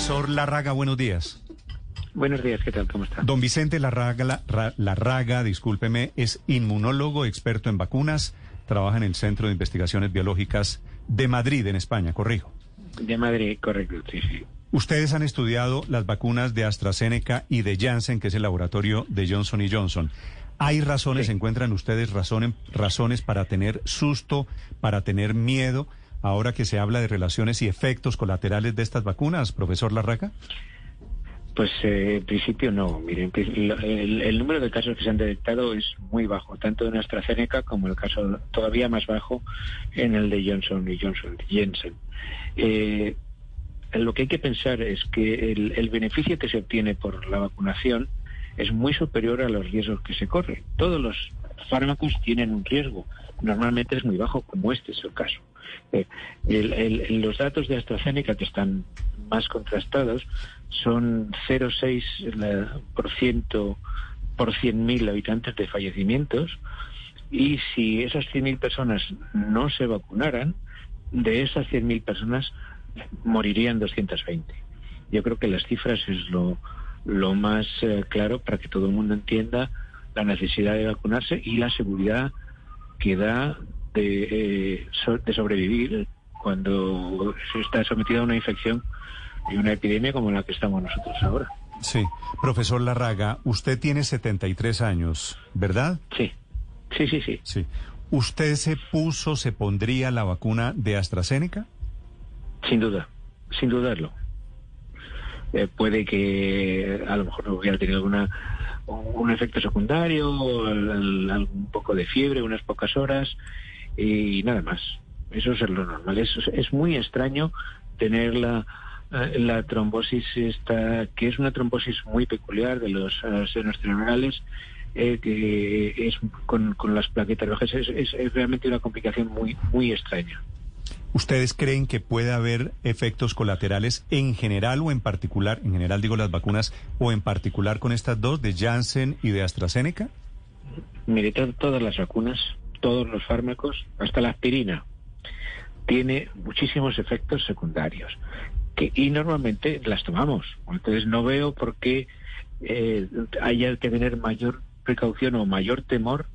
Profesor Larraga, buenos días. Buenos días, ¿qué tal? ¿Cómo está? Don Vicente Larraga, la, Larraga, discúlpeme, es inmunólogo, experto en vacunas, trabaja en el Centro de Investigaciones Biológicas de Madrid, en España, corrijo. De Madrid, correcto, sí, sí. Ustedes han estudiado las vacunas de AstraZeneca y de Janssen, que es el laboratorio de Johnson Johnson. ¿Hay razones, encuentran ustedes razones, razones para tener susto, para tener miedo, ahora que se habla de relaciones y efectos colaterales de estas vacunas, profesor Larraca? Pues eh, en principio no. Miren, el, el, número de casos que se han detectado es muy bajo, tanto en AstraZeneca como el caso todavía más bajo en el de Johnson y Johnson, Jensen. Eh, lo que hay que pensar es que el, beneficio que se obtiene por la vacunación es muy superior a los riesgos que se corren. Todos los fármacos tienen un riesgo, normalmente es muy bajo, como este es el caso. Eh, los datos de AstraZeneca que están más contrastados son 0,6% por 100.000 habitantes de fallecimientos y si esas 100.000 personas no se vacunaran, de esas 100.000 personas morirían 220. Yo creo que las cifras es lo, más eh, claro para que todo el mundo entienda la necesidad de vacunarse y la seguridad que da de, eh, de sobrevivir cuando se está sometido a una infección y una epidemia como la que estamos nosotros ahora. Sí. Profesor Larraga, usted tiene 73 años, ¿verdad? Sí. Sí, sí, sí. Sí. ¿Usted se puso, se pondría la vacuna de AstraZeneca? Sin duda, sin dudarlo. Eh, puede que a lo mejor hubiera tenido alguna un efecto secundario, un poco de fiebre, unas pocas horas y nada más. Eso es lo normal. Es, es muy extraño tener la, eh, la trombosis esta, que es una trombosis muy peculiar de los uh, senos cerebrales eh, que es con, las plaquetas rojas. Es, realmente una complicación muy, muy extraña. ¿Ustedes creen que puede haber efectos colaterales en general o en particular, en general digo las vacunas, o en particular con estas dos, de Janssen y de AstraZeneca? Mire, todas las vacunas, todos los fármacos, hasta la aspirina, tiene muchísimos efectos secundarios que, y normalmente las tomamos. Entonces no veo por qué eh, haya que tener mayor precaución o mayor temor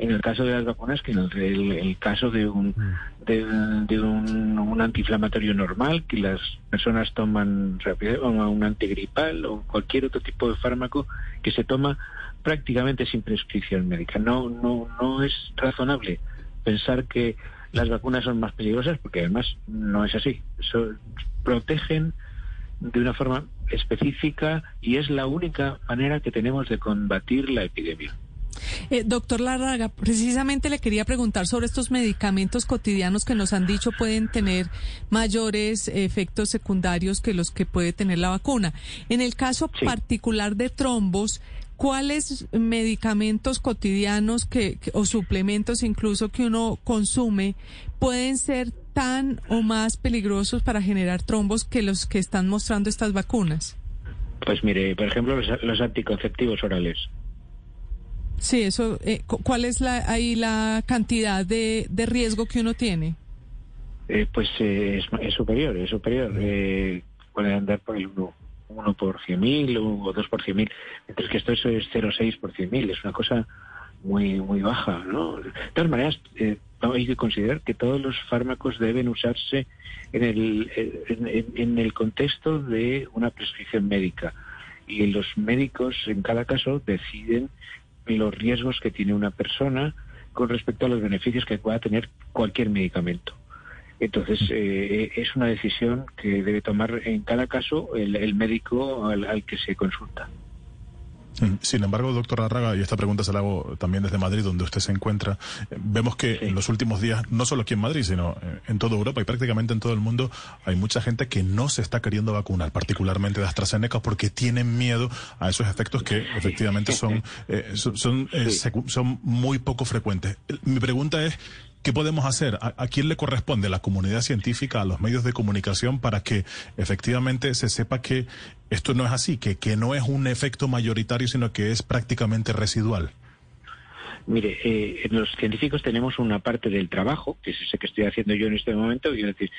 en el caso de las vacunas que en el, caso de un de, un, antiinflamatorio normal que las personas toman rápido un antigripal o cualquier otro tipo de fármaco que se toma prácticamente sin prescripción médica. No no no es razonable pensar que las vacunas son más peligrosas porque además no es así. protegen de una forma específica y es la única manera que tenemos de combatir la epidemia. Eh, doctor Larraga, precisamente le quería preguntar sobre estos medicamentos cotidianos que nos han dicho pueden tener mayores efectos secundarios que los que puede tener la vacuna. En el caso particular de trombos, ¿cuáles medicamentos cotidianos que, o suplementos incluso que uno consume pueden ser tan o más peligrosos para generar trombos que los que están mostrando estas vacunas? Pues mire, por ejemplo, los, anticonceptivos orales. Sí, eso. Eh, ¿Cuál es la, ahí la cantidad de, de riesgo que uno tiene? Eh, pues eh, es, superior, es superior. puede andar por el 1, por 100.000 o 2 por 100.000, mientras que esto es 0,6 por 100.000. Es una cosa muy muy baja, ¿no? De todas maneras, hay que considerar que todos los fármacos deben usarse en el, en, el contexto de una prescripción médica. Y los médicos, en cada caso, deciden los riesgos que tiene una persona con respecto a los beneficios que pueda tener cualquier medicamento. Entonces, eh, es una decisión que debe tomar en cada caso el, médico al, que se consulta. Sin embargo, doctor Larraga, y esta pregunta se la hago también desde Madrid, donde usted se encuentra, eh, vemos que en los últimos días, no solo aquí en Madrid, sino eh, en toda Europa y prácticamente en todo el mundo, hay mucha gente que no se está queriendo vacunar, particularmente de AstraZeneca, porque tienen miedo a esos efectos que efectivamente son, eh, son, son, son muy poco frecuentes. Mi pregunta es, ¿Qué podemos hacer? ¿A, quién le corresponde? ¿La comunidad científica, a los medios de comunicación para que efectivamente se sepa que esto no es así, que, no es un efecto mayoritario, sino que es prácticamente residual? Mire, eh, los científicos tenemos una parte del trabajo, que es ese que estoy haciendo yo en este momento, y decir,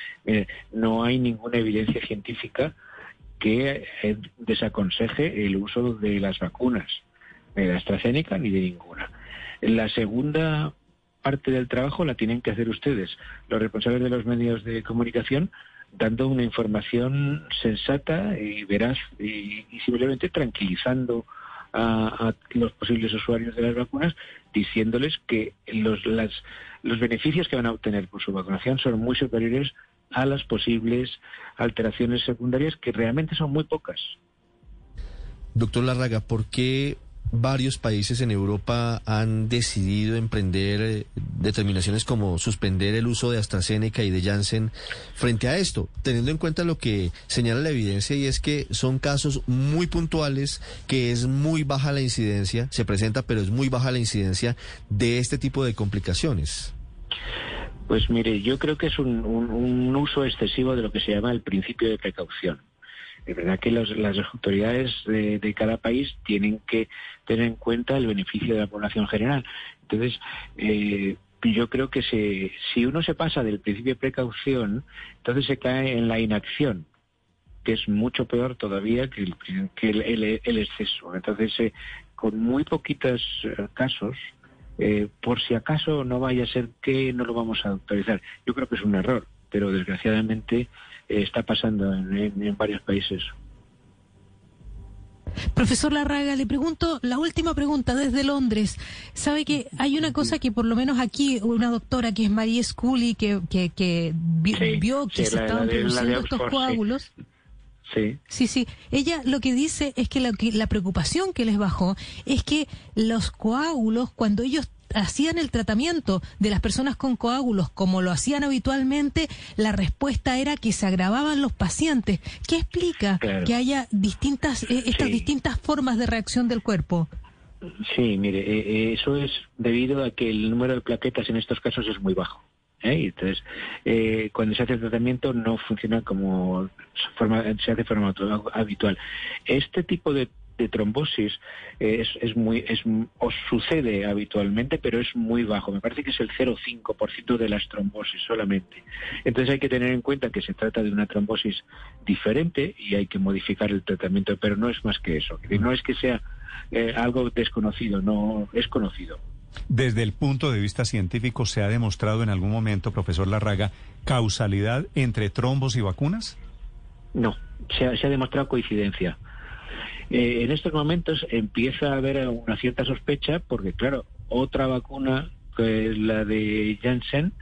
no hay ninguna evidencia científica que eh, desaconseje el uso de las vacunas, de AstraZeneca ni de ninguna. La segunda parte del trabajo la tienen que hacer ustedes, los responsables de los medios de comunicación, dando una información sensata y veraz y, simplemente tranquilizando a, los posibles usuarios de las vacunas, diciéndoles que los, las, los beneficios que van a obtener por su vacunación son muy superiores a las posibles alteraciones secundarias, que realmente son muy pocas. Doctor Larraga, ¿por qué varios países en Europa han decidido emprender eh, determinaciones como suspender el uso de AstraZeneca y de Janssen frente a esto, teniendo en cuenta lo que señala la evidencia y es que son casos muy puntuales, que es muy baja la incidencia, se presenta, pero es muy baja la incidencia de este tipo de complicaciones. Pues mire, yo creo que es un, un uso excesivo de lo que se llama el principio de precaución. Es verdad que las autoridades de, cada país tienen que tener en cuenta el beneficio de la población general. Entonces, eh, yo creo que si uno se pasa del principio de precaución, entonces se cae en la inacción, que es mucho peor todavía que el, exceso. Entonces, eh, con muy poquitos eh, casos, por si acaso no vaya a ser que no lo vamos a autorizar. Yo creo que es un error, pero desgraciadamente está pasando en, varios países. Profesor Larraga, le pregunto la última pregunta desde Londres. Sabe que hay una cosa que por lo menos aquí una doctora que es María Scully que, que, vio que se estaban produciendo estos coágulos. Sí. sí, sí. Ella lo que dice es que la, que la preocupación que les bajó es que los coágulos, cuando ellos hacían el tratamiento de las personas con coágulos como lo hacían habitualmente, la respuesta era que se agravaban los pacientes. ¿Qué explica que haya distintas eh, estas distintas formas de reacción del cuerpo? Sí, mire, eh, eh, eso es debido a que el número de plaquetas en estos casos es muy bajo. Entonces, cuando se hace el tratamiento no funciona como forma, se hace de forma habitual. Este tipo de de trombosis es, es muy es os sucede habitualmente, pero es muy bajo. Me parece que es el 0,5% de las trombosis solamente. Entonces hay que tener en cuenta que se trata de una trombosis diferente y hay que modificar el tratamiento, pero no es más que eso. No es que sea eh, algo desconocido, no es conocido. Desde el punto de vista científico, ¿se ha demostrado en algún momento, profesor Larraga, causalidad entre trombos y vacunas? No, se ha demostrado coincidencia. Eh, en estos momentos empieza a haber una cierta sospecha porque, claro, otra vacuna, que la de Janssen,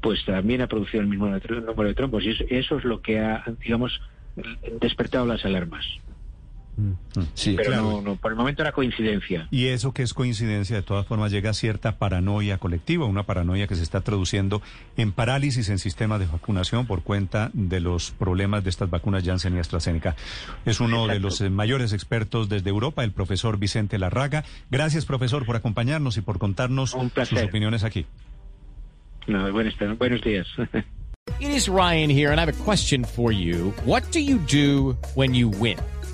pues también ha producido el mismo número de trombos y eso es lo que ha, digamos, despertado las alarmas. Mm. Sí, Pero no, no, por el momento era coincidencia. Y eso que es coincidencia, de todas formas, llega a cierta paranoia colectiva, una paranoia que se está traduciendo en parálisis en sistemas de vacunación por cuenta de los problemas de estas vacunas Janssen y AstraZeneca. Es uno de los eh, mayores expertos desde Europa, el profesor Vicente Larraga. Gracias, profesor, por acompañarnos y por contarnos sus opiniones aquí. No, buenos, buenos días. It is Ryan here, and I have a question for you. What do you do when you win?